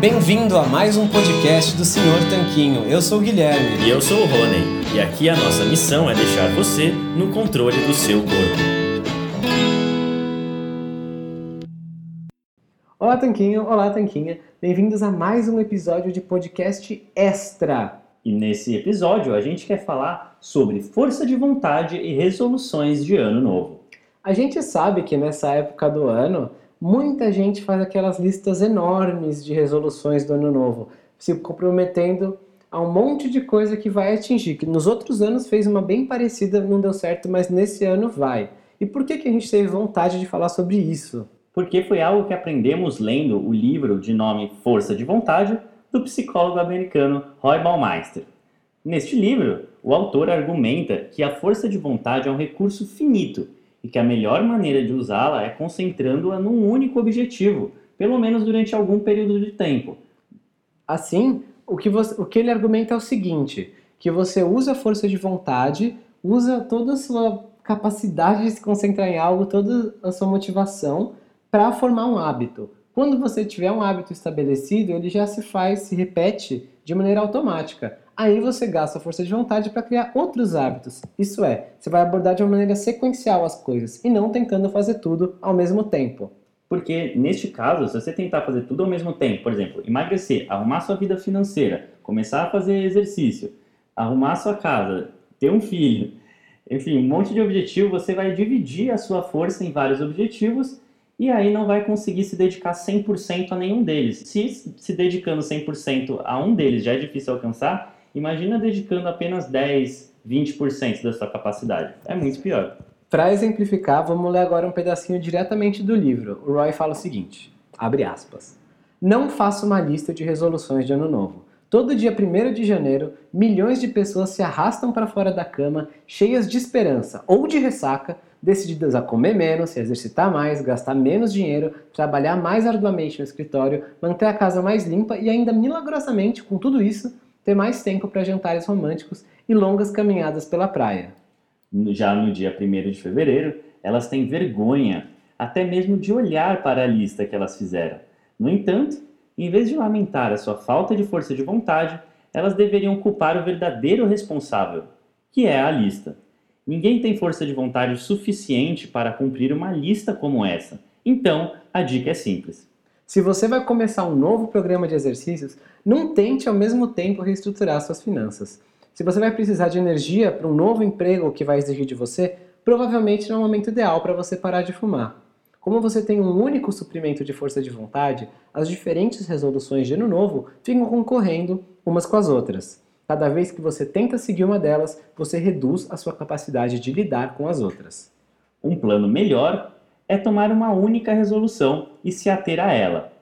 Bem-vindo a mais um podcast do Senhor Tanquinho. Eu sou o Guilherme. E eu sou o Rony. E aqui a nossa missão é deixar você no controle do seu corpo. Olá, Tanquinho. Olá, Tanquinha. Bem-vindos a mais um episódio de podcast extra. E nesse episódio a gente quer falar sobre força de vontade e resoluções de ano novo. A gente sabe que nessa época do ano muita gente faz aquelas listas enormes de resoluções do ano novo, se comprometendo a um monte de coisa que vai atingir. Que nos outros anos fez uma bem parecida, não deu certo, mas nesse ano vai. E por que, que a gente teve vontade de falar sobre isso? Porque foi algo que aprendemos lendo o livro de nome Força de Vontade do psicólogo americano Roy Baumeister. Neste livro, o autor argumenta que a força de vontade é um recurso finito e que a melhor maneira de usá-la é concentrando-a num único objetivo, pelo menos durante algum período de tempo. Assim, o que, você, o que ele argumenta é o seguinte: que você usa a força de vontade, usa toda a sua capacidade de se concentrar em algo, toda a sua motivação para formar um hábito. Quando você tiver um hábito estabelecido, ele já se faz, se repete de maneira automática. Aí você gasta a força de vontade para criar outros hábitos. Isso é, você vai abordar de uma maneira sequencial as coisas e não tentando fazer tudo ao mesmo tempo. Porque neste caso, se você tentar fazer tudo ao mesmo tempo, por exemplo, emagrecer, arrumar sua vida financeira, começar a fazer exercício, arrumar sua casa, ter um filho, enfim, um monte de objetivo, você vai dividir a sua força em vários objetivos e aí não vai conseguir se dedicar 100% a nenhum deles. Se se dedicando 100% a um deles já é difícil alcançar, imagina dedicando apenas 10, 20% da sua capacidade. É muito pior. Para exemplificar, vamos ler agora um pedacinho diretamente do livro. O Roy fala o seguinte: abre aspas. Não faça uma lista de resoluções de ano novo. Todo dia 1 de janeiro, milhões de pessoas se arrastam para fora da cama, cheias de esperança ou de ressaca, decididas a comer menos, se exercitar mais, gastar menos dinheiro, trabalhar mais arduamente no escritório, manter a casa mais limpa e ainda milagrosamente, com tudo isso, ter mais tempo para jantares românticos e longas caminhadas pela praia. Já no dia 1 de fevereiro, elas têm vergonha até mesmo de olhar para a lista que elas fizeram. No entanto, em vez de lamentar a sua falta de força de vontade, elas deveriam culpar o verdadeiro responsável, que é a lista. Ninguém tem força de vontade suficiente para cumprir uma lista como essa. Então, a dica é simples. Se você vai começar um novo programa de exercícios, não tente ao mesmo tempo reestruturar suas finanças. Se você vai precisar de energia para um novo emprego que vai exigir de você, provavelmente não é o momento ideal para você parar de fumar. Como você tem um único suprimento de força de vontade, as diferentes resoluções de ano novo ficam concorrendo umas com as outras. Cada vez que você tenta seguir uma delas, você reduz a sua capacidade de lidar com as outras. Um plano melhor é tomar uma única resolução e se ater a ela,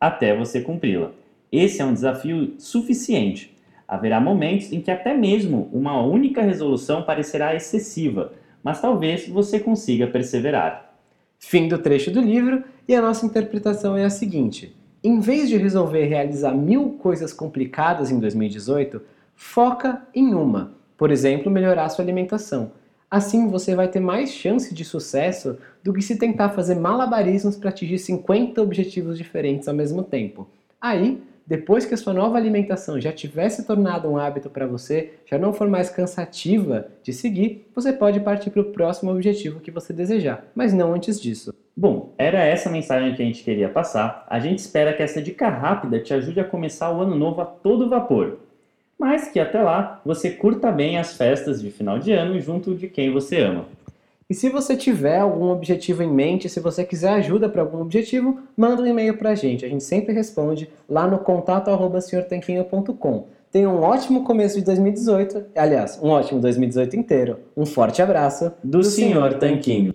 até você cumpri-la. Esse é um desafio suficiente. Haverá momentos em que até mesmo uma única resolução parecerá excessiva, mas talvez você consiga perseverar. Fim do trecho do livro e a nossa interpretação é a seguinte: em vez de resolver realizar mil coisas complicadas em 2018, Foca em uma, por exemplo, melhorar sua alimentação. Assim você vai ter mais chance de sucesso do que se tentar fazer malabarismos para atingir 50 objetivos diferentes ao mesmo tempo. Aí depois que a sua nova alimentação já tivesse tornado um hábito para você, já não for mais cansativa de seguir, você pode partir para o próximo objetivo que você desejar, mas não antes disso. Bom, era essa a mensagem que a gente queria passar. A gente espera que essa dica rápida te ajude a começar o ano novo a todo vapor. Mas que até lá você curta bem as festas de final de ano junto de quem você ama. E se você tiver algum objetivo em mente, se você quiser ajuda para algum objetivo, manda um e-mail para a gente. A gente sempre responde lá no contato senhortanquinho.com. Tenha um ótimo começo de 2018, aliás, um ótimo 2018 inteiro. Um forte abraço do, do Senhor Tanquinho.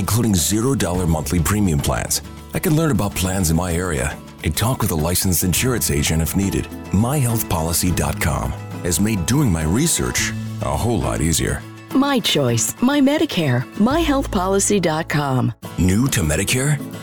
including $0 monthly premium plans. I can learn about plans in my area and talk with a licensed insurance agent if needed. MyHealthPolicy.com has made doing my research a whole lot easier. My choice, my Medicare, myhealthpolicy.com. New to Medicare?